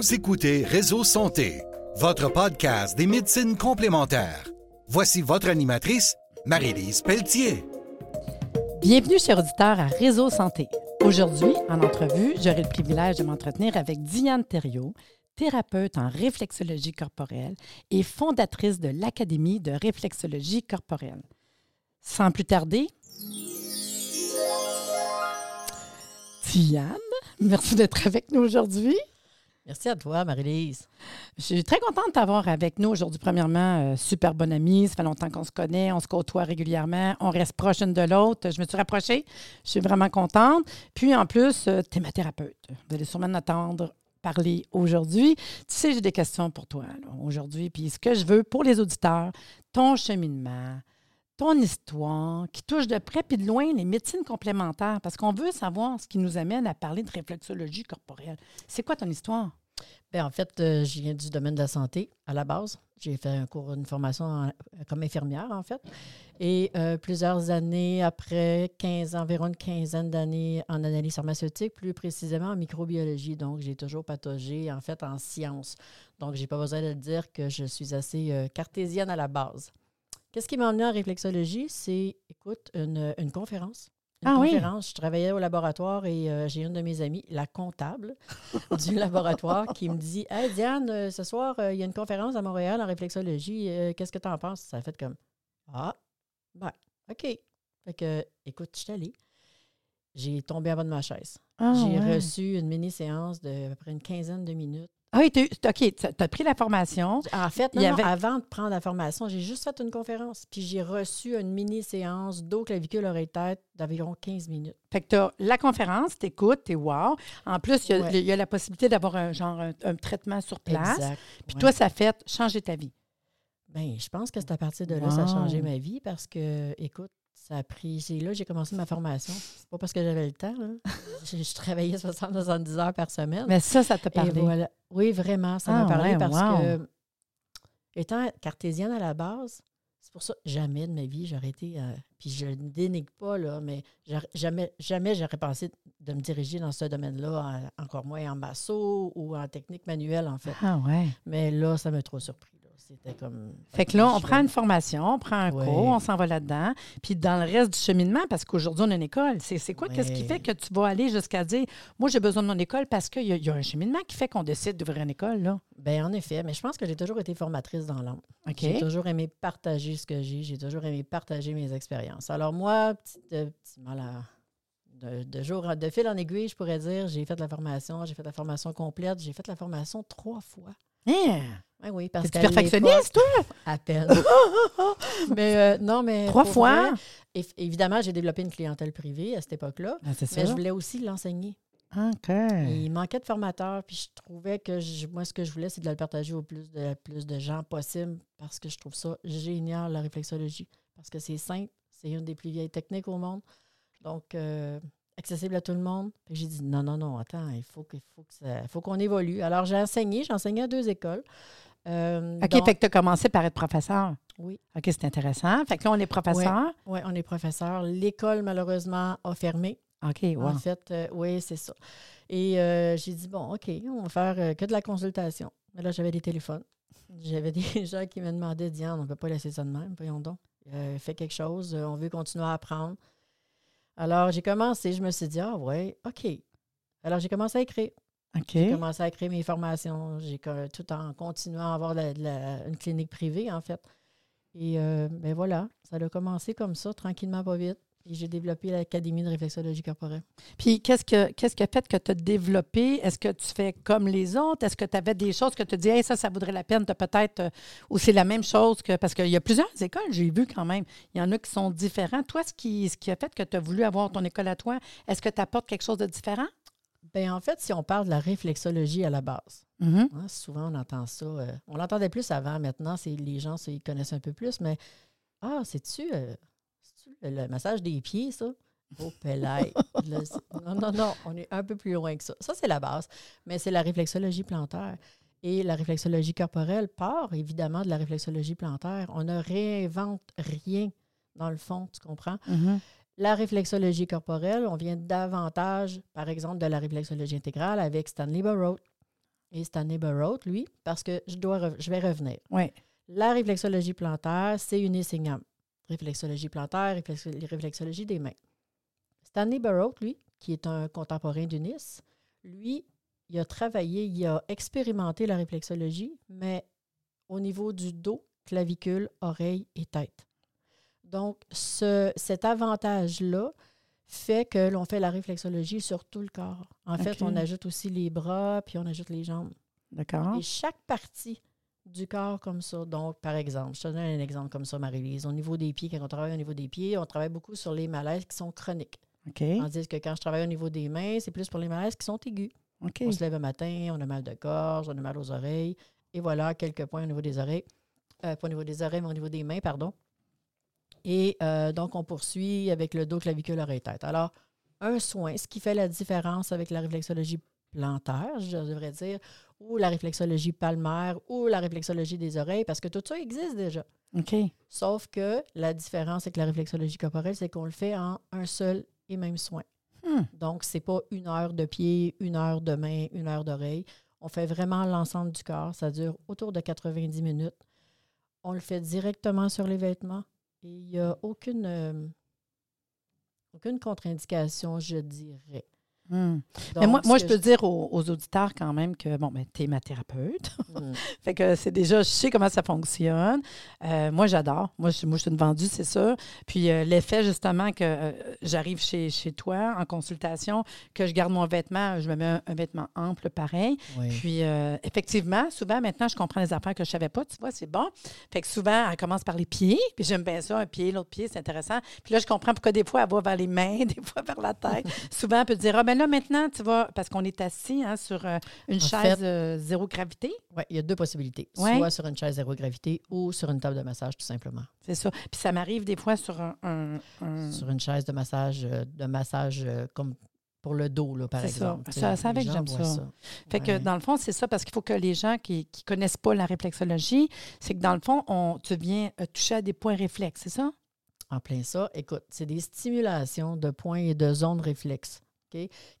Vous écoutez Réseau Santé, votre podcast des médecines complémentaires. Voici votre animatrice, Marie-Lise Pelletier. Bienvenue, chers auditeurs, à Réseau Santé. Aujourd'hui, en entrevue, j'aurai le privilège de m'entretenir avec Diane Thériault, thérapeute en réflexologie corporelle et fondatrice de l'Académie de réflexologie corporelle. Sans plus tarder, Diane, merci d'être avec nous aujourd'hui. Merci à toi, Marie-Lise. Je suis très contente de t'avoir avec nous aujourd'hui. Premièrement, euh, super bonne amie. Ça fait longtemps qu'on se connaît. On se côtoie régulièrement. On reste proche une de l'autre. Je me suis rapprochée. Je suis vraiment contente. Puis en plus, euh, tu es ma thérapeute. Vous allez sûrement m'attendre parler aujourd'hui. Tu sais, j'ai des questions pour toi aujourd'hui. Puis ce que je veux pour les auditeurs, ton cheminement, ton histoire, qui touche de près puis de loin les médecines complémentaires, parce qu'on veut savoir ce qui nous amène à parler de réflexologie corporelle. C'est quoi ton histoire? Bien, en fait, euh, je viens du domaine de la santé à la base. J'ai fait un cours, une formation comme infirmière, en fait. Et euh, plusieurs années après, 15, environ une quinzaine d'années en analyse pharmaceutique, plus précisément en microbiologie. Donc, j'ai toujours pataugé, en fait, en sciences. Donc, j'ai pas besoin de dire que je suis assez euh, cartésienne à la base. Qu'est-ce qui m'a emmené en réflexologie? C'est, écoute, une, une conférence. Une Ah oui? conférence. Je travaillais au laboratoire et euh, j'ai une de mes amies, la comptable du laboratoire, qui me dit Hey Diane, euh, ce soir, euh, il y a une conférence à Montréal en réflexologie. euh, Qu'est-ce que tu en penses? Ça a fait comme Ah, ben, OK. Fait que, écoute, je suis allée. J'ai tombé en bas de ma chaise. Ah, j'ai ouais. reçu une mini-séance de à peu près une quinzaine de minutes. Ah eu- OK, tu as pris la formation. En fait, Il non, avant de prendre la formation, j'ai juste fait une conférence. Puis j'ai reçu une mini-séance dos, clavicule, oreille, tête d'environ 15 minutes. Fait que tu as la conférence, tu écoutes, tu es wow. En plus, il y a, Ouais. il y a la possibilité d'avoir un genre un, un traitement sur place. Exact. Puis ouais. toi, ça fait changer ta vie. Ben, je pense que c'est à partir de là ça a Wow. changé ma vie parce que, écoute, ça a pris. C'est là que j'ai commencé ma formation. C'est pas parce que j'avais le temps. je, je travaillais 60-70 heures par semaine. Mais ça, ça t'a parlé. voilà. Oui, vraiment, ça Ah, m'a parlé ouais, parce wow. que, étant cartésienne à la base, c'est pour ça jamais de ma vie j'aurais été. euh, puis je ne dénigre pas, là, mais jamais, jamais j'aurais pensé de me diriger dans ce domaine-là, en- encore moins en masso ou en technique manuelle, en fait. Ah ouais. Mais là, ça m'a trop surpris. C'était comme. Fait que là, on prend une formation, on prend un Ouais. cours, on s'en va là-dedans. Puis dans le reste du cheminement, parce qu'aujourd'hui, on a une école, c'est c'est quoi? Qu'est-ce qui fait que tu vas aller jusqu'à dire, moi, j'ai besoin de mon école parce qu'il y, y a un cheminement qui fait qu'on décide d'ouvrir une école, là? Ben, en effet, mais je pense que j'ai toujours été formatrice dans. OK? J'ai toujours aimé partager ce que j'ai. J'ai toujours aimé partager mes expériences. Alors moi, petit, euh, petit mal à- de, de jour, de fil en aiguille, je pourrais dire, j'ai fait la formation, j'ai fait la formation complète, j'ai fait la formation trois fois. Hein? Oui, oui, parce T'es-tu qu'à perfectionniste, toi? À peine. mais euh, non, mais... Trois fois? vrai, évidemment, j'ai développé une clientèle privée à cette époque-là, Ah, mais ça. je voulais aussi l'enseigner. OK. Et Il manquait de formateurs, puis je trouvais que je- moi, ce que je voulais, c'est de le partager au plus de, plus de gens possible parce que je trouve ça génial, la réflexologie. Parce que c'est simple, c'est une des plus vieilles techniques au monde. Donc, euh, accessible à tout le monde. J'ai dit non, non, non, attends, il faut qu'il faut que ça- faut qu'on évolue. Alors, j'ai enseigné, j'ai enseigné à deux écoles. Euh, OK, fait que tu as commencé par être professeur. Oui, OK, c'est intéressant. Fait que là, on est professeur. ouais, on est professeur. L'école, malheureusement, a fermé. OK, wow. En fait, euh, oui, c'est ça. Et euh, j'ai dit, bon, OK, on va faire que de la consultation. Mais là, j'avais des téléphones. J'avais des gens qui me demandaient, Diane, on ne peut pas laisser ça de même, voyons donc. Euh, fais quelque chose, on veut continuer à apprendre. Alors, j'ai commencé, je me suis dit, ah ouais, OK. Alors, j'ai commencé à écrire. J'ai commencé à créer mes formations, j'ai tout en continuant à avoir la- la- une clinique privée, en fait. Et euh, ben voilà, ça a commencé comme ça, tranquillement, pas vite. Et j'ai développé l'Académie de réflexologie corporelle. Puis qu'est-ce que qu'est-ce qui a fait que tu as développé? Est-ce que tu fais comme les autres? Est-ce que tu avais des choses que tu dis, hey, ça, ça vaudrait la peine de peut-être. euh, ou c'est la même chose que. Parce qu'il y a plusieurs écoles, j'ai vu quand même. Il y en a qui sont différents. Toi, ce qui, ce qui a fait que tu as voulu avoir ton école à toi, est-ce que tu apportes quelque chose de différent? Ben, en fait, si on parle de la réflexologie à la base, Mhm. hein, souvent on entend ça. euh, on l'entendait plus avant, maintenant, c'est les gens ils connaissent un peu plus, mais ah, c'est-tu euh, le, massage des pieds, ça? Oh, c'est- non, non, non, on est un peu plus loin que ça. Ça, c'est la base, mais c'est la réflexologie plantaire. Et la réflexologie corporelle part évidemment de la réflexologie plantaire. On ne réinvente rien dans le fond, tu comprends? Mhm. La réflexologie corporelle, on vient davantage, par exemple, de la réflexologie intégrale avec Stanley Burrows. et Stanley Burroughs, lui, parce que je, dois je vais revenir. Oui. La réflexologie plantaire, c'est une gamme. Réflexologie plantaire, réflexologie des mains. Stanley Burroughs, lui, qui est un contemporain d'Unis, lui, il a travaillé, il a expérimenté la réflexologie, mais au niveau du dos, clavicule, oreille et tête. Donc, ce, cet avantage-là fait que l'on fait la réflexologie sur tout le corps. En fait, on ajoute aussi les bras, puis on ajoute les jambes. D'accord. Et chaque partie du corps comme ça. Donc, par exemple, je te donne un exemple comme ça, Marie-Lise. Au niveau des pieds, quand on travaille au niveau des pieds, on travaille beaucoup sur les malaises qui sont chroniques. OK. Tandis que quand je travaille au niveau des mains, c'est plus pour les malaises qui sont aigus. On se lève le matin, on a mal de gorge, on a mal aux oreilles. Et voilà, quelques points au niveau des oreilles. Euh, pas au niveau des oreilles, mais au niveau des mains, pardon. Et euh, donc, on poursuit avec le dos, clavicule, oreille, tête. Alors, un soin, ce qui fait la différence avec la réflexologie plantaire, je devrais dire, ou la réflexologie palmaire, ou la réflexologie des oreilles, parce que tout ça existe déjà. OK. Sauf que la différence avec la réflexologie corporelle, c'est qu'on le fait en un seul et même soin. Hmm. Donc, ce n'est pas une heure de pied, une heure de main, une heure d'oreille. On fait vraiment l'ensemble du corps. Ça dure autour de 90 minutes. On le fait directement sur les vêtements et il n'y a aucune, euh, aucune contre-indication, je dirais. Hmm. Mais moi, moi je peux dire aux, auditeurs quand même que, bon, ben, tu es ma thérapeute. Hmm. fait que c'est déjà, je sais comment ça fonctionne. Euh, moi, j'adore. Moi, je, moi, je suis une vendue, c'est ça. Puis euh, l'effet, justement, que euh, j'arrive chez, chez toi en consultation, que je garde mon vêtement, je me mets un, vêtement ample pareil. Puis effectivement, souvent, maintenant, je comprends les affaires que je ne savais pas. Tu vois, c'est bon. Fait que souvent, elle commence par les pieds. Puis j'aime bien ça, un pied, l'autre pied, c'est intéressant. Puis là, je comprends pourquoi des fois, elle va vers les mains, des fois vers la tête. souvent, elle peut dire, ah, ben là, maintenant, tu vas, parce qu'on est assis hein, sur euh, une chaise euh, zéro gravité. Oui, il y a deux possibilités. Soit sur une chaise zéro gravité ou sur une table de massage, tout simplement. C'est ça. Puis ça m'arrive des fois sur un, Sur une chaise de massage, euh, de massage comme pour le dos, là, par exemple. Ça, ça avec j'aime ça. Fait que dans le fond, c'est ça, parce qu'il faut que les gens qui ne connaissent pas la réflexologie, c'est que dans le fond, on, tu viens toucher à des points réflexes, c'est ça? En plein ça. Écoute, c'est des stimulations de points et de zones réflexes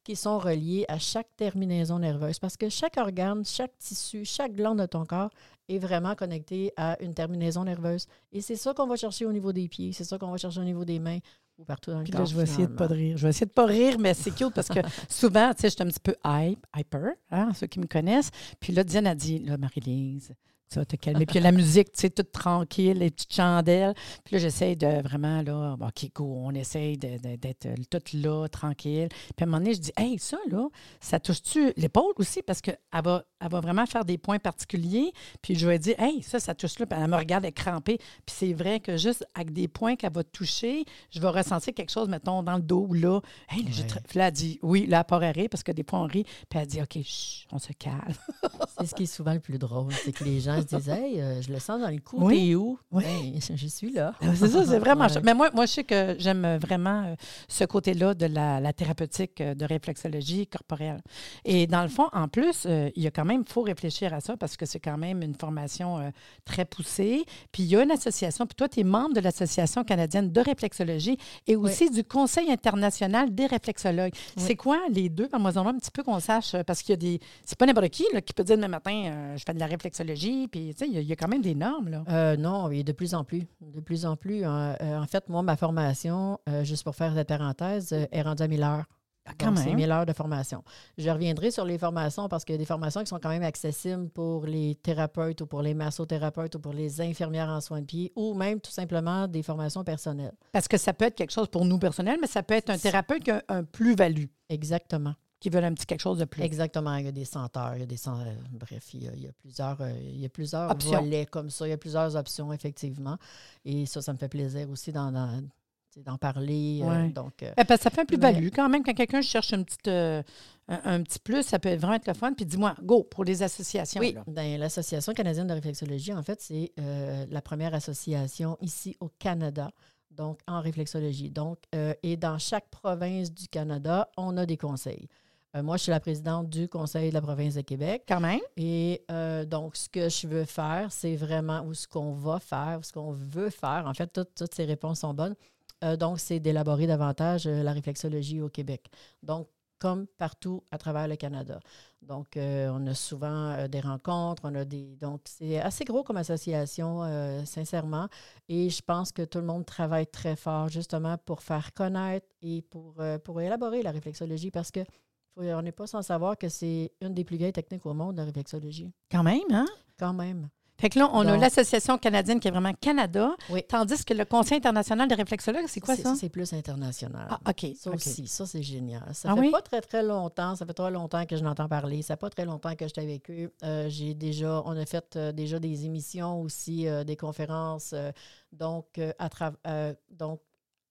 qui sont reliés à chaque terminaison nerveuse. Parce que chaque organe, chaque tissu, chaque glande de ton corps est vraiment connecté à une terminaison nerveuse. Et c'est ça qu'on va chercher au niveau des pieds, c'est ça qu'on va chercher au niveau des mains ou partout dans le Puis corps. Là, je vais essayer de pas rire. Je vais essayer de pas rire, mais c'est cute parce que souvent, tu sais, je suis un petit peu hyper, hein, ceux qui me connaissent. Puis là, Diane a dit, là, Marie-Lise, tu vas te calmer. Puis la musique, tu sais, toute tranquille, les petites chandelles. Puis là, j'essaye de vraiment, là, OK, go, on essaye d'être toute là, tranquille. Puis à un moment donné, je dis, hey, ça, là, ça touche-tu l'épaule aussi? Parce qu'elle va, elle va vraiment faire des points particuliers. Puis je vais dire, hey, ça, ça touche là. Puis elle me regarde, elle crampée. Puis c'est vrai que juste avec des points qu'elle va toucher, je vais ressentir quelque chose, mettons, dans le dos ou là. Hey, là, là, elle dit, oui, là, elle à rire parce que des fois, on rit. Puis elle dit, OK, on se calme. c'est ce qui est souvent le plus drôle, c'est que les gens je disais, euh, je le sens dans le cou. Oui. où? Oui. je suis là. Ah, c'est ça, c'est vraiment. Mais moi, moi, je sais que j'aime vraiment euh, ce côté-là de la, thérapeutique euh, de réflexologie corporelle. Et dans le fond, en plus, il y a quand même, il faut réfléchir à ça parce que c'est quand même une formation très poussée. Puis il y a une association, puis toi, tu es membre de l'Association canadienne de réflexologie et aussi du Conseil international des réflexologues. C'est quoi les deux? Moi, un petit peu qu'on sache, parce qu'il y a des. C'est pas n'importe qui là, qui peut dire demain matin, je fais de la réflexologie, puis, tu sais, il y, a quand même des normes, là. Euh, non, oui, de plus en plus. De plus en plus. Hein. Euh, en fait, moi, ma formation, euh, juste pour faire cette parenthèse, est rendue à 1000 heures. Ah, quand même. C'est 1000 heures de formation. Je reviendrai sur les formations parce qu'il y a des formations qui sont quand même accessibles pour les thérapeutes ou pour les massothérapeutes ou pour les infirmières en soins de pied ou même tout simplement des formations personnelles. Parce que ça peut être quelque chose pour nous personnels, mais ça peut être un thérapeute qui a un plus-value. Exactement qui veulent un petit quelque chose de plus. Exactement. Il y a des senteurs, il y a des euh, bref, il y a, plusieurs, euh, il y a plusieurs options. volets comme ça. Il y a plusieurs options, effectivement. Et ça, ça me fait plaisir aussi d'en, d'en parler. Euh, donc, eh ben, ça fait un plus-value quand même. Quand quelqu'un cherche une petite, un, petit plus, ça peut vraiment être le fun. Puis dis-moi, go, pour les associations. Oui, ben, l'Association canadienne de réflexologie, en fait, c'est la première association ici au Canada donc en réflexologie. Donc, et dans chaque province du Canada, on a des conseils. Euh, moi, je suis la présidente du Conseil de la province de Québec. Quand même. Et euh, donc, ce que je veux faire, c'est vraiment, ou ce qu'on va faire, ou ce qu'on veut faire, en fait, toutes, ces réponses sont bonnes. Euh, donc, c'est d'élaborer davantage la réflexologie au Québec. Donc, comme partout à travers le Canada. Donc, on a souvent des rencontres, on a des. Donc, c'est assez gros comme association, sincèrement. Et je pense que tout le monde travaille très fort justement pour faire connaître et pour, pour élaborer la réflexologie parce que on n'est pas sans savoir que c'est une des plus vieilles techniques au monde, la réflexologie. Quand même, hein? Quand même. Fait que là, on a l'Association canadienne qui est vraiment Canada, oui. tandis que le Conseil international des réflexologues, c'est quoi ça? C'est plus international. Ah, OK. Ça aussi, ça, c'est génial. Ça ah, fait oui? pas très, très longtemps, ça fait très longtemps que je n'entends parler, ça fait pas très longtemps que j'étais avec eux. Euh, j'ai déjà, on a fait euh, déjà des émissions aussi, euh, des conférences, donc, à donc,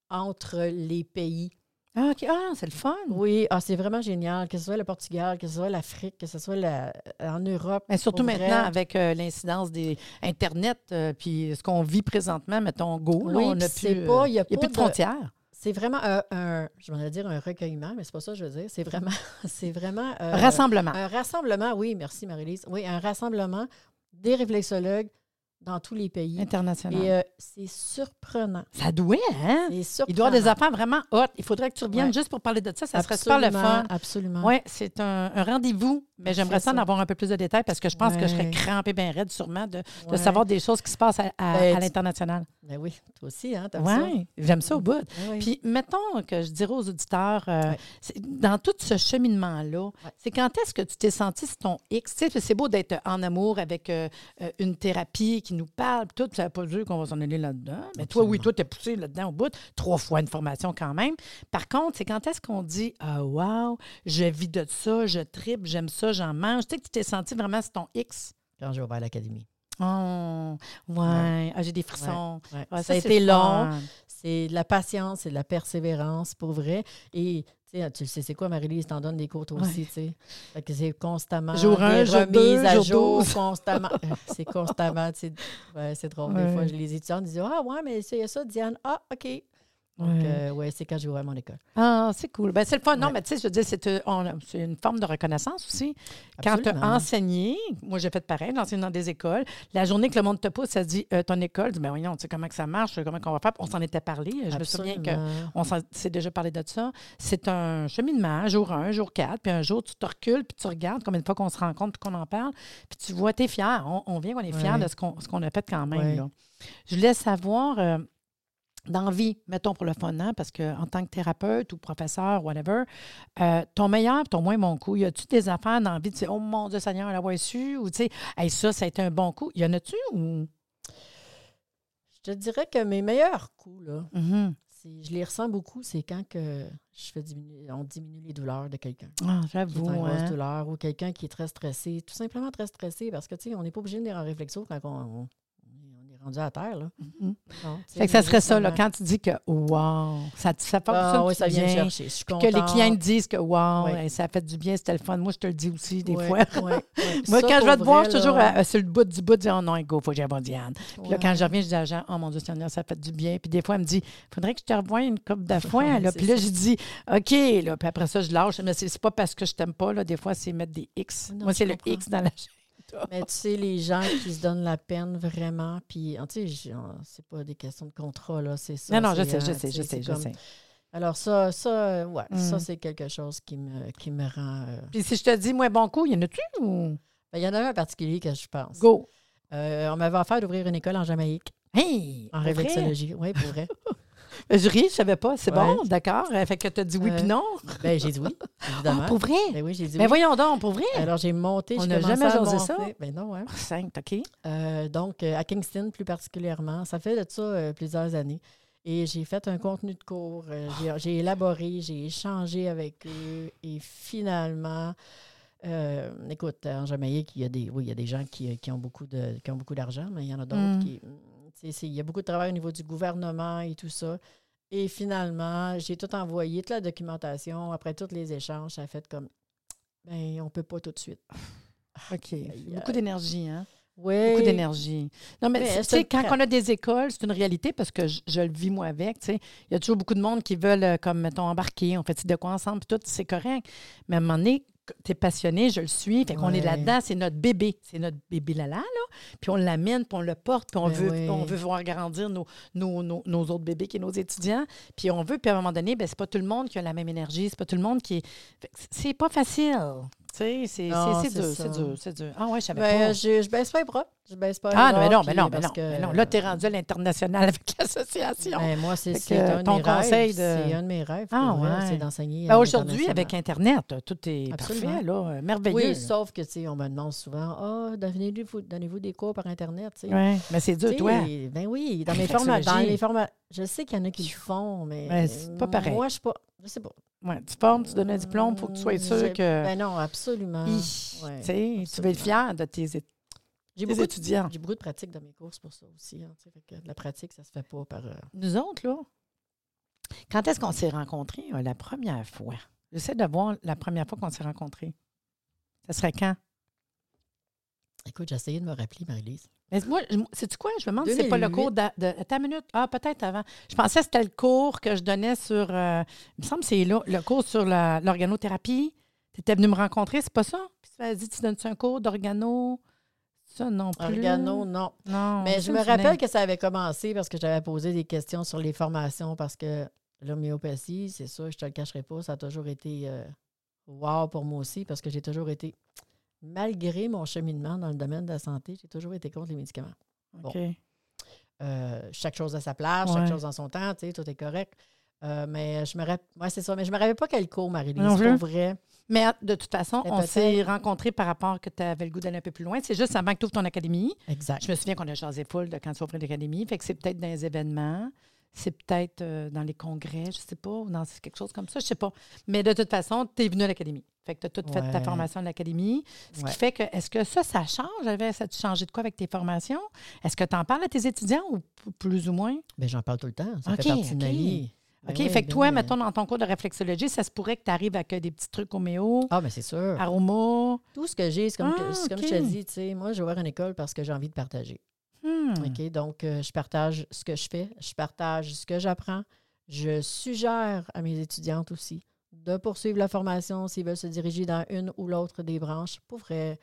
entre les pays ah, OK. Ah, c'est le fun. Oui, ah, c'est vraiment génial. Que ce soit le Portugal, que ce soit l'Afrique, que ce soit la, en Europe. Mais surtout maintenant, avec euh, l'incidence des Internet, euh, puis ce qu'on vit présentement, mettons, Go, là, Oui, on puis n'a plus, pas- euh, il y a y pas plus de de- frontières. C'est vraiment un, un- je vais dire un recueillement, mais c'est pas ça que je veux dire. C'est vraiment, c'est vraiment euh, Rassemblement. un rassemblement. Oui, merci Marie-Lise. Oui, un rassemblement des réflexologues dans tous les pays. International. Et euh, c'est surprenant. ça doit, hein? C'est surprenant. Il doit y avoir des affaires vraiment hot. Il faudrait que tu reviennes Ouais. juste pour parler de ça. Ça serait super le Absolument, fun. Absolument. Oui, c'est un, un rendez-vous, mais j'aimerais ça en avoir un peu plus de détails parce que je pense que je serais crampée bien raide sûrement de, de Ouais. savoir des choses qui se passent à, à- Ben, à l'international. Ben oui, toi aussi, hein? Oui, j'aime ça au bout. Ben oui. Puis, mettons que je dirais aux auditeurs, euh, dans tout ce cheminement-là, c'est quand est-ce que tu t'es senti sur ton X? C'est beau d'être en amour avec euh, euh, une thérapie qui nous parle, tout, ça veut pas dire qu'on va s'en aller là-dedans. Mais toi, oui, toi, tu es poussé là-dedans au bout, trois fois une formation quand même. Par contre, c'est quand est-ce qu'on dit, ah, wow, je vis de ça, je tripe, j'aime ça, j'en mange. Tu sais que tu t'es senti vraiment sur ton X? Quand j'ai ouvert l'académie. Oh, ouais, Ah, j'ai des frissons. Ouais. Ouais, ça, a c'est été long. C'est de la patience, c'est de la persévérance, pour vrai. Et tu sais, tu le sais, c'est quoi, Marie-Lise, t'en donnes des cours toi aussi, tu sais. Fait que c'est constamment Jour un, jour remises deux, à jour constamment. C'est constamment, tu sais. Ouais, c'est drôle. Des fois, les étudiants disent « Ah ouais, mais c'est ça, Diane. Ah, OK. » Donc, euh, ouais, c'est quand j'ai ouvert mon école. Ah, c'est cool. Ben, c'est le fun. Non, Ouais. mais tu sais, je veux dire, c'est, euh, on- une forme de reconnaissance aussi. Quand tu as enseigné, moi j'ai fait pareil, j'ai enseigné dans des écoles. La journée que le monde te pousse, ça dit euh, ton école, dis, ben voyons, tu sais comment que ça marche, comment qu'on va faire. On s'en était parlé. Je me souviens on s'en- s'est déjà parlé de ça. C'est un cheminement, jour 1, jour 4, puis un jour, tu te recules, puis tu regardes combien de fois qu'on se rencontre, puis qu'on en parle, puis tu vois, tu es fier. On, on vient qu'on est fier Ouais. de ce qu'on, qu'on a fait quand même. Là. Je voulais savoir, euh, dans la vie, mettons pour le fun, hein, parce qu'en tant que thérapeute ou professeur, whatever, euh, ton meilleur ton moins bon coup, y a-tu des affaires dans la vie, tu sais, oh mon Dieu Seigneur, l'avoir su, ou tu sais, hey, ça, ça a été un bon coup. Y en a-tu ou? Je te dirais que mes meilleurs coups, là, Mhm. c'est- je les ressens beaucoup, c'est quand que je fais diminuer, on diminue les douleurs de quelqu'un. Ah, j'avoue. en grosse hein. douleur ou quelqu'un qui est très stressé, tout simplement très stressé parce que, tu sais, on n'est pas obligé de venir en réflexion quand on, rendu à terre, là. Mhm. Non, sais, Fait que ça serait ça, là, quand tu dis que wow, ça, ça fonctionne Ah, oui, ça vient bien, chercher. Je suis que les clients disent que wow, Oui. ça fait du bien, c'était le fun. Moi, je te le dis aussi des fois. Moi, Ça, quand je vais te pour voir, vrai, je suis toujours à- sur le bout du bout, de dire, oh non, go, faut que j'aille voir Diane. Puis là, quand je reviens, je dis à Jean, oh mon Dieu Seigneur, ça fait du bien. Puis des fois, elle me dit, faudrait que je te revoie une coupe de. Ouais, là. Puis là, je dis, OK. Là. Puis après ça, je lâche. Mais c'est pas parce que je t'aime pas. Là. Des fois, c'est mettre des X. Non, Moi, je c'est le. X dans la Mais tu sais, les gens qui se donnent la peine vraiment, puis, tu sais, je- c'est pas des questions de contrat, là, c'est ça. Non, non, je sais, je euh, sais, je sais, je sais. Alors ça, ça, ouais, ça, Mm. c'est quelque chose qui me, qui me rend... euh, Puis si je te dis, moi, bon coup, il y en a-tu ou? ben, Il y en a un en particulier que je pense. Go. Euh, on m'avait offert d'ouvrir une école en Jamaïque, Hey! en réflexologie. Oui, pour vrai. Je ris, je savais pas. C'est Ouais. bon, d'accord. Euh, Fait que tu as dit oui Euh, puis non. Ben, j'ai dit oui, évidemment. Ah, pour vrai? Ben oui, j'ai dit Ben oui. voyons donc, pour vrai. Alors, j'ai monté, On n'a jamais osé ça. Ben non, ouais. Cinq, OK. Euh, donc, euh, à Kingston plus particulièrement. Ça fait de ça euh, plusieurs années. Et j'ai fait un contenu de cours, euh, j'ai- j'ai élaboré, j'ai échangé avec eux et finalement, euh, écoute, en Jamaïque, il y a des, oui, il y a des gens qui, qui ont beaucoup de, qui ont beaucoup d'argent, mais il y en a d'autres Mm. qui, il y a beaucoup de travail au niveau du gouvernement et tout ça. Et finalement, j'ai tout envoyé, toute la documentation, après tous les échanges, ça a fait comme, ben, on peut pas tout de suite. OK. Beaucoup d'énergie, hein? Oui. Beaucoup d'énergie. Non, mais, Mais tu sais, quand on a des écoles, c'est une réalité parce que je, je le vis moi avec. tu sais. Il y a toujours beaucoup de monde qui veulent, euh, comme, mettons, embarquer, on fait de quoi ensemble, puis tout, c'est correct. Mais à un moment donné, tu es passionné, je le suis. Fait qu'on est là-dedans, c'est notre bébé. C'est notre bébé Lala, là. Puis on l'amène, puis on le porte, puis on, Ben veut, oui. on veut voir grandir nos, nos, nos, nos autres bébés qui sont nos étudiants. Puis on veut, puis à un moment donné, ben, c'est pas tout le monde qui a la même énergie, c'est pas tout le monde qui est. C'est pas facile. Tu sais, c'est dur, c'est dur, c'est dur. Ah ouais, je savais Ben, pas. je, je baisse pas les bras. Je baisse pas les Ah, bras. non, mais non, mais non, mais non, que- mais non. Là, tu es rendu à l'international avec l'association. Ben, moi, c'est un de ton mes conseil rêves. de- C'est un de mes rêves. Ah, ouais. C'est d'enseigner. Ben, Aujourd'hui, avec. Internet, tout est Absolument. parfait, là, merveilleux. Oui, sauf que, tu sais, on me demande souvent, ah, donnez-vous, donnez-vous des cours par Internet, tu sais. Ouais, mais c'est dur, Tu sais, toi. Ben oui, dans les formats, je sais qu'il y en a qui le font, mais Ouais, c'est pas pareil. Moi, je suis pas, je sais pas. Ouais, tu formes, tu donnes un diplôme, faut que tu sois sûr J'ai- que. Ben non, absolument. Hi, Ouais, tu sais, tu vas être absolument. fier de tes, J'ai beaucoup, de, étudiants. j'ai beaucoup de pratique dans mes courses pour ça aussi. hein, que de la pratique, ça se fait pas par. euh, Nous autres, là, quand est-ce qu'on s'est rencontrés euh, la première fois? J'essaie de voir la première fois qu'on s'est rencontrés. Ça serait quand? Écoute, j'ai essayé de me rappeler, Marie-Lise. Mais moi, sais-tu quoi? Je me demande si c'est pas le 2008. cours de, une minute. Ah, peut-être avant. Je pensais que c'était le cours que je donnais sur. euh, il me semble que c'est là, le cours sur l'organothérapie. Tu étais venu me rencontrer, c'est pas ça? Puis tu m'as dit, tu donnes-tu un cours d'organo? Ça, non plus. Organo, non. Non. Mais je ça me rappelle que ça avait commencé parce que j'avais posé des questions sur les formations parce que l'homéopathie, c'est sûr, je te le cacherai pas, ça a toujours été euh, wow pour moi aussi parce que j'ai toujours été, malgré mon cheminement dans le domaine de la santé, j'ai toujours été contre les médicaments. OK. Euh, chaque chose à sa place, Ouais. chaque chose en son temps, tu sais, tout est correct. Euh, mais je me rappelle, ouais, c'est ça, mais je me rappelle pas quel cours, Marie-Lise, pour vrai. Mais euh, de toute façon, on s'est rencontrés par rapport que tu avais le goût d'aller un peu plus loin. C'est juste avant que tu ouvres ton académie. Exact. Je me souviens qu'on a jasé full de quand tu ouvres l'académie. Fait que c'est peut-être dans les événements, c'est peut-être euh, dans les congrès, je sais pas, ou dans quelque chose comme ça, je sais pas. Mais de toute façon, tu es venu à l'académie. Fait que tu as tout fait ta formation à l'académie. Ce Ouais. qui fait que, est-ce que ça, ça change? Ça a changé de quoi avec tes formations? Est-ce que tu en parles à tes étudiants ou plus ou moins? Ben, j'en parle tout le temps. Ça OK, fait partie de ma vie. Ben OK. oui, fait que ben toi, mettons, dans ton cours de réflexologie, ça se pourrait que tu arrives avec des petits trucs homéo, Ah, mais c'est sûr. aroma. Tout ce que j'ai, c'est comme, Ah, que- comme je te dis, tu sais, moi, j'ai ouvert une école parce que j'ai envie de partager. Hmm. OK? Donc, euh, je partage ce que je fais, je partage ce que j'apprends. Je suggère à mes étudiantes aussi de poursuivre la formation s'ils veulent se diriger dans une ou l'autre des branches. Pour vrai,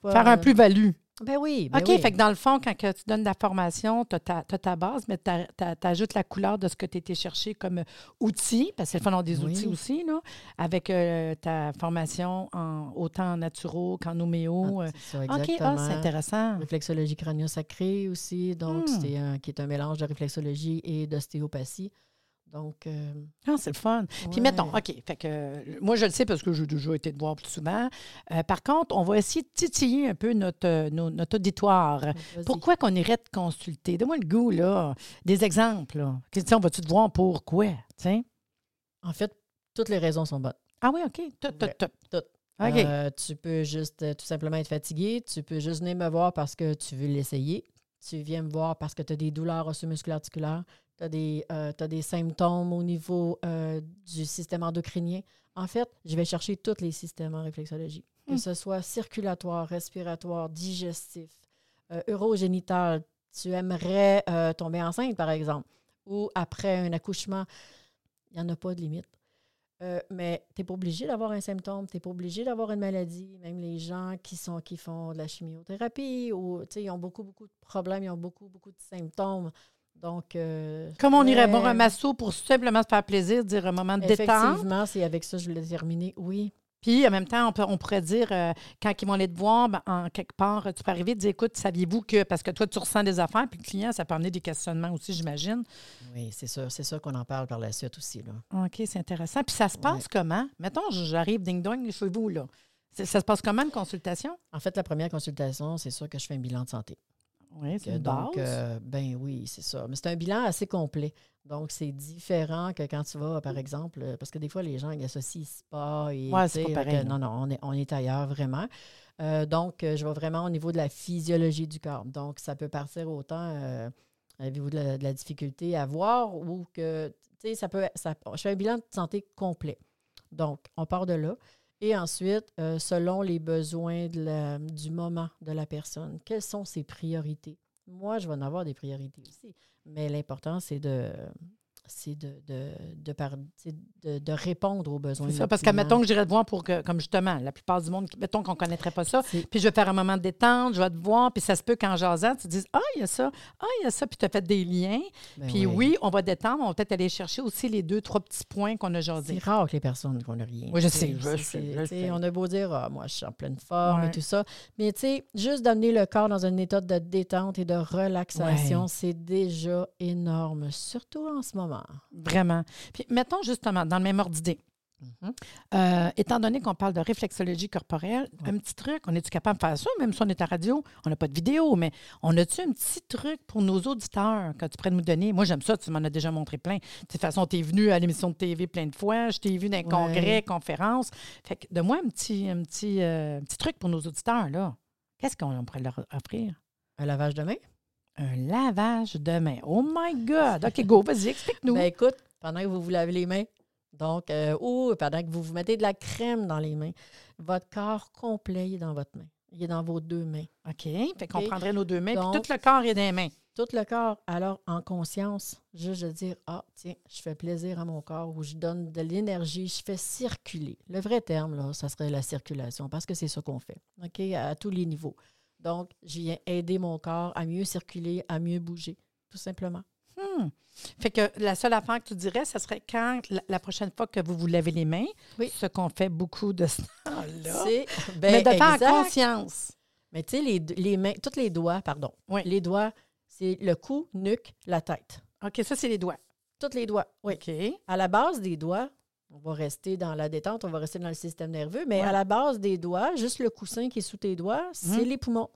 pas. Faire un plus-value. Ben oui, ben OK, oui. fait que dans le fond, quand que tu donnes de la formation, tu as, ta base, mais tu ajoutes la couleur de ce que tu étais cherché comme outil, parce que c'est le d'avoir des Oui. outils aussi, là, avec euh, ta formation en, autant en naturo qu'en homéo. Ah, euh. ça, OK, ah, c'est intéressant. Réflexologie crânio-sacrée aussi, donc Hmm. c'est un- qui est un mélange de réflexologie et d'ostéopathie. Donc, euh, Ah, c'est le fun. Puis mettons, OK, fait que euh, moi, je le sais parce que j'ai déjà été te voir plus souvent. Euh, par contre, on va essayer de titiller un peu notre, nos- notre auditoire. Pourquoi qu'on irait te consulter? Donne-moi le goût, là. Des exemples, là. Question, vas-tu te voir pour quoi? Tiens? En fait, toutes les raisons sont bonnes. Ah oui, OK. Tout, tout, Ouais, tout. tout. OK. Tu peux juste tout simplement être fatigué. Tu peux juste venir me voir parce que tu veux l'essayer. Tu viens me voir parce que tu as des douleurs osseo-musculaires articulaires. Tu as, des, euh, des symptômes au niveau euh, du système endocrinien. En fait, je vais chercher tous les systèmes en réflexologie, que Hmm. ce soit circulatoire, respiratoire, digestif, euh, urogénital. Tu aimerais tomber enceinte, par exemple, ou après un accouchement. Il n'y en a pas de limite. Euh, mais tu n'es pas obligé d'avoir un symptôme, tu n'es pas obligé d'avoir une maladie. Même les gens qui, sont, qui font de la chimiothérapie, ou, ils ont beaucoup, beaucoup de problèmes, ils ont beaucoup, beaucoup de symptômes. Donc, euh, Comme on irait voir un masso pour simplement se faire plaisir, dire un moment de détente. Effectivement, c'est avec ça que je voulais terminer. Oui. Puis, en même temps, on, peut- on pourrait dire, euh, quand ils vont aller te voir, ben, en quelque part, tu peux arriver et dire, écoute, saviez-vous que, parce que toi, tu ressens des affaires, puis le client, ça peut amener des questionnements aussi, j'imagine. Oui, c'est sûr. C'est sûr qu'on en parle par la suite aussi. Là. OK, c'est intéressant. Puis ça se passe comment? Mettons, j'arrive ding-dong chez vous, là. Ça se passe comment, une consultation? En fait, la première consultation, c'est sûr que je fais un bilan de santé. Oui, c'est une donc, base. euh, ben oui, c'est ça. Mais c'est un bilan assez complet. Donc, c'est différent que quand tu vas, par exemple, euh, parce que des fois, les gens ils associent spa et. Ouais, c'est pas sais, pareil, que non. non, on est, on est ailleurs vraiment. Euh, donc, euh, je vais vraiment au niveau de la physiologie du corps. Donc, ça peut partir autant. euh, Avez-vous de, la- de la difficulté à voir ou que. Tu sais, ça peut. Ça, je fais un bilan de santé complet. Donc, on part de là. Et ensuite, euh, selon les besoins du moment de la personne, quelles sont ses priorités? Moi, je vais en avoir des priorités aussi. Mais l'important, c'est de, c'est de, de, de, par- tu sais, de, de répondre aux besoins. C'est ça, parce que, mettons que j'irais te voir pour que, comme justement, la plupart du monde, mettons qu'on ne connaîtrait pas ça, C'est- puis je vais faire un moment de détente, je vais te voir, puis ça se peut qu'en jasant, tu te dises Ah, il y a ça, ah, il y a ça, puis tu as fait des liens. Ben puis oui. on va détendre, on va peut-être aller chercher aussi les deux, trois petits points qu'on a C'est jasés. rare que les personnes qu'on n'a rien. Oui, je sais, je C'est- sais, c'est- je. On a beau dire, ah, moi, je suis en pleine forme Ouais. et tout ça. Mais tu sais, juste d'amener le corps dans un état de détente et de relaxation, Ouais. c'est déjà énorme, surtout en ce moment. Vraiment. Puis mettons justement, dans le même ordre d'idée, Mhm. Euh, étant donné qu'on parle de réflexologie corporelle, un petit truc, on est-tu capable de faire ça, même si on est à radio? On n'a pas de vidéo, mais on a-tu un petit truc pour nos auditeurs que tu pourrais nous donner? Moi, j'aime ça, tu m'en as déjà montré plein. De toute façon, tu es venu à l'émission de TV plein de fois, je t'ai vu dans Ouais. congrès, conférences. Fait que, de moi un petit, un petit, euh, un petit truc pour nos auditeurs, là. Qu'est-ce qu'on pourrait leur offrir? Un lavage de main? Un lavage de main. Oh my God! OK, go, vas-y, explique-nous. Ben écoute, pendant que vous vous lavez les mains, donc, euh, ou pendant que vous vous mettez de la crème dans les mains, votre corps complet est dans votre main. Il est dans vos deux mains. OK, fait qu'on prendrait nos deux mains, puis Donc- tout le corps est dans les mains. Tout le corps, alors en conscience, juste de dire Ah, tiens, je fais plaisir à mon corps ou je donne de l'énergie, je fais circuler. Le vrai terme, là, ça serait la circulation parce que c'est ça qu'on fait, OK, à tous les niveaux. Donc, je viens aider mon corps à mieux circuler, à mieux bouger, tout simplement. Hmm. Fait que la seule affaire que tu dirais, ce serait quand la, prochaine fois que vous vous lavez les mains, Oui. ce qu'on fait beaucoup de ce temps-là. C'est ben, Mais de faire conscience. Mais tu sais, les, les mains, tous les doigts, pardon. Oui. Les doigts, c'est le cou, nuque, la tête. OK, ça, c'est les doigts. Tous les doigts, oui. OK. À la base des doigts, on va rester dans la détente, on va rester dans le système nerveux, mais Ouais. à la base des doigts, juste le coussin qui est sous tes doigts, c'est Mhm. les poumons.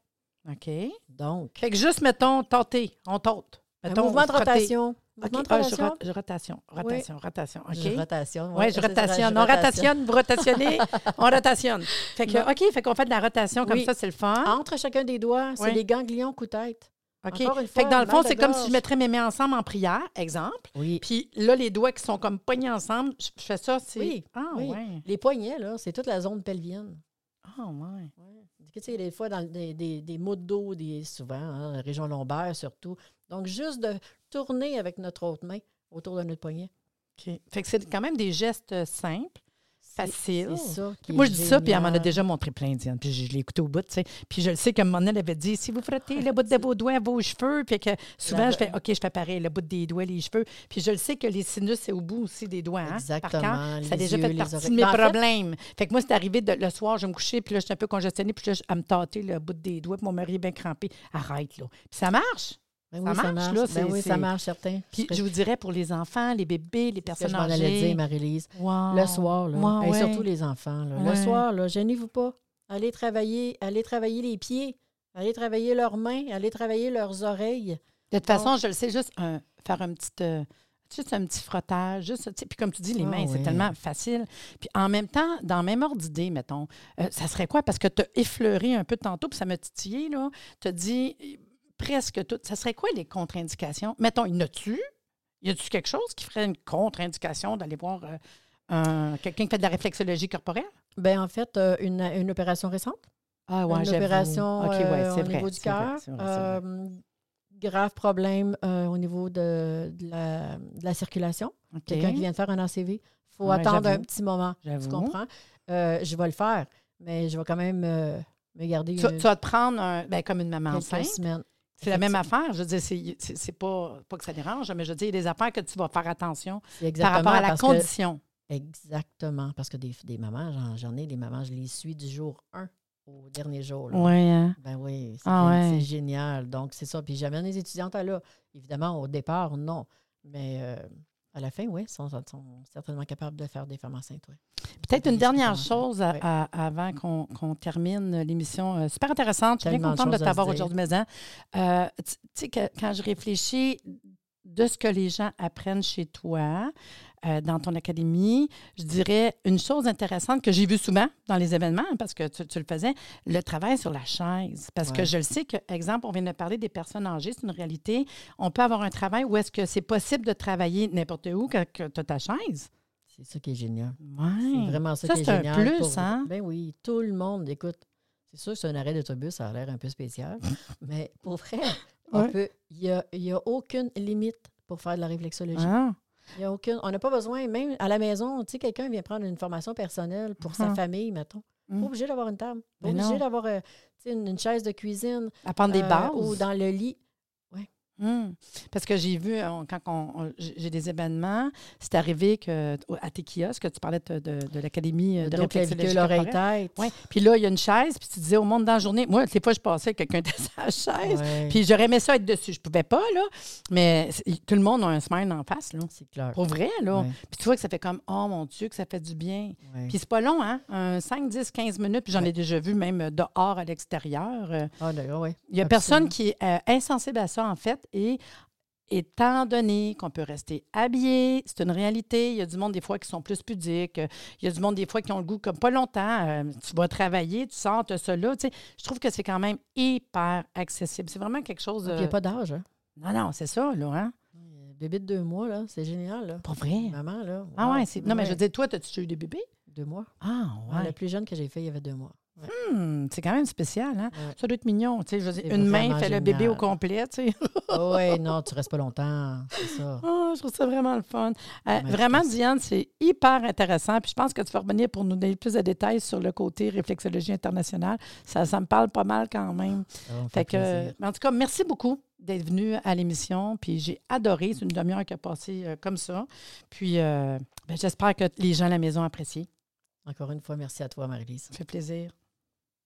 OK. Donc, Fait que juste, mettons, tenter. On tente. un Mettons, mouvement de rotation. Mouvement de Ah, je, rotation. rot- je rotation. Rotation, rotation. OK. Je rotation. Oui, ouais, je rotationne. On rotationne, vous rotationnez, on rotationne. Fait que, Non. OK, fait qu'on fait de la rotation comme Oui. ça, c'est le fun. Entre chacun des doigts, c'est Oui. les ganglions cou-tête. OK. Fait que dans le fond, c'est comme si je mettrais mes mains ensemble en prière, exemple. Oui. Puis là, les doigts qui sont comme pognés ensemble, je fais ça, c'est. Oui, Ah, oui. ouais. Les poignets, là, c'est toute la zone pelvienne. Ah, ouais. Ouais. Tu sais, des fois, dans des, des, des maux de dos, des, souvent, hein, la région lombaire surtout. Donc, juste de tourner avec notre autre main autour de notre poignet. OK. Fait que c'est quand même des gestes simples, C'est ça. qui Moi, je dis ça, puis elle m'en a déjà montré plein, Diane. Puis je, je l'ai écouté au bout, tu sais. Puis je le sais qu'à un moment donné, elle avait dit si vous frottez le bout de vos doigts, vos cheveux, puis que souvent, je fais OK, je fais pareil, le bout des doigts, les cheveux. Puis je le sais que les sinus, c'est au bout aussi des doigts. Hein, par Exactement, cœur. Ça a déjà yeux, fait partie de mes Ben, en fait- problèmes. Fait que moi, c'est arrivé de- le soir, je me couchais, puis là, j'étais un peu congestionnée, puis là, je- à me tâter le bout des doigts, puis mon mari est bien crampé. Arrête, là. Puis ça marche. Ben Ça oui, marche, là, Ben c'est- oui, ça marche, certain. Puis Je je vous dirais pour les enfants, les bébés, les ce que personnes je m'en allais âgées. dire, Marie-Lise. Wow. Le soir, là. Et ouais. surtout les enfants. là. Ouais. Le soir, là, gênez-vous pas. Allez travailler, allez travailler les pieds, allez travailler leurs mains, allez travailler leurs oreilles. De toute façon, je le sais, juste un- faire un petit, euh, juste un petit frottage. Juste, puis comme tu dis, les Ah mains, c'est oui. tellement facile. Puis en même temps, dans le même ordre d'idée, mettons, euh, ça serait quoi? Parce que tu as effleuré un peu tantôt, puis ça m'a titillé, là. Tu as dit presque tout. Ça serait quoi les contre-indications? Mettons, y en a-tu? Y a-tu quelque chose qui ferait une contre-indication d'aller voir euh, un- quelqu'un qui fait de la réflexologie corporelle? Ben en fait, euh, une, une opération récente. Ah une opération ouais, euh, c'est au vrai, niveau du cœur. grave problème au niveau de, de la, de la circulation. Quelqu'un qui vient de faire un ACV. Il faut Ouais, attendre un petit moment. Tu comprends? Euh, je vais le faire, mais je vais quand même me garder Tu, une- tu vas te prendre un, ben, comme une maman enceinte. semaines. C'est la même affaire. Je veux dire, c'est- pas, pas que ça dérange, mais je veux dire, il y a des affaires que tu vas faire attention par rapport à la que- condition. exactement. Parce que des, des mamans, j'en- ai des mamans, je les suis du jour 1 au dernier jour. là. Oui, hein? Ben oui, c'est Ah ouais. c'est génial. Donc, c'est ça. Puis j'amène les étudiantes à là. Évidemment, au départ, non. Mais euh, à la fin, oui, ils sont, sont certainement capables de faire des femmes enceintes. Peut-être une dernière chose à- Oui. à- avant qu'on qu'on termine l'émission. euh, super intéressante. Je suis bien contente de t'avoir aujourd'hui, Maison. Euh, tu tu sais, que quand je réfléchis de ce que les gens apprennent chez toi, euh, dans ton académie, je dirais une chose intéressante que j'ai vue souvent dans les événements, parce que tu, tu le faisais, le travail sur la chaise. Parce que je le sais que, exemple, on vient de parler des personnes âgées, c'est une réalité. On peut avoir un travail où est-ce que c'est possible de travailler n'importe où quand tu as ta chaise. C'est ça qui est génial. Ouais. C'est vraiment ça, Ça, qui est c'est un génial. plus, pour- hein? Ben oui, tout le monde, écoute, c'est sûr que c'est un arrêt d'autobus, ça a l'air un peu spécial, mais pour vrai, on Ouais. il n'y a, il y a aucune limite pour faire de la réflexologie. Ah. Il y a aucune, on n'a pas besoin, même à la maison, tu sais, quelqu'un vient prendre une formation personnelle pour sa Mhm. famille, mettons. Mm. Pas obligé d'avoir une table. Pas obligé d'avoir euh, une, une chaise de cuisine. Apprendre des euh, bases. Ou dans le lit. Hum. Parce que j'ai vu, on- quand on- on- j'ai des événements, c'est arrivé que à tes kiosques, que tu parlais de, de- de l'Académie euh, de Donc, réflexologie clavicule, oreille, corporelle. tête. Ouais. Puis là, il y a une chaise, puis tu disais au monde dans la journée, moi, des fois, je passais, quelqu'un était sur la chaise, puis j'aurais aimé ça être dessus. Je pouvais pas, là, mais tout le monde a un smile en face, là. c'est clair. Pour vrai, là. Puis tu vois que ça fait comme, oh mon Dieu, que ça fait du bien. Puis c'est pas long, hein? Un 5, 10, 15 minutes, puis j'en ai déjà vu même euh, dehors à l'extérieur. Euh, Ah, d'accord, oui. Il y a personne qui est euh, insensible à ça, en fait. Et étant donné qu'on peut rester habillé, c'est une réalité. Il y a du monde, des fois, qui sont plus pudiques. Euh, Il y a du monde, des fois, qui ont le goût comme pas longtemps. euh, tu vas travailler, tu sors, tu là. Tu sais, je trouve que c'est quand même hyper accessible. C'est vraiment quelque chose. Il n'y a pas d'âge. Hein? Non, non, c'est ça, là. Hein? Bébé de deux mois, là, c'est génial. Là. Pour vrai? Maman, là. Ah ouais, c'est... Non, mais je veux dire, toi, as-tu eu des bébés? Deux mois. Ah, Ouais, ouais. Le plus jeune que j'ai fait, il y avait deux mois. Hmm, c'est quand même spécial, hein? Ouais. Ça doit être mignon. Tu sais, je veux dire, C'est une main fait le bébé au complet, tu sais. Ah ouais, non, tu restes pas longtemps. C'est ça. Oh, je trouve ça vraiment le fun. Euh, Vraiment. Diane, c'est hyper intéressant. Puis je pense que tu vas revenir pour nous donner plus de détails sur le côté réflexologie internationale. Ça, ça me parle pas mal quand même. Ça me Fait que, en tout cas, merci beaucoup d'être venu à l'émission. Puis j'ai adoré. C'est une demi-heure qui a passé euh, comme ça. Puis euh, ben, j'espère que les gens à la maison apprécient. Encore une fois, merci à toi, Marie-Lise. Ça fait plaisir.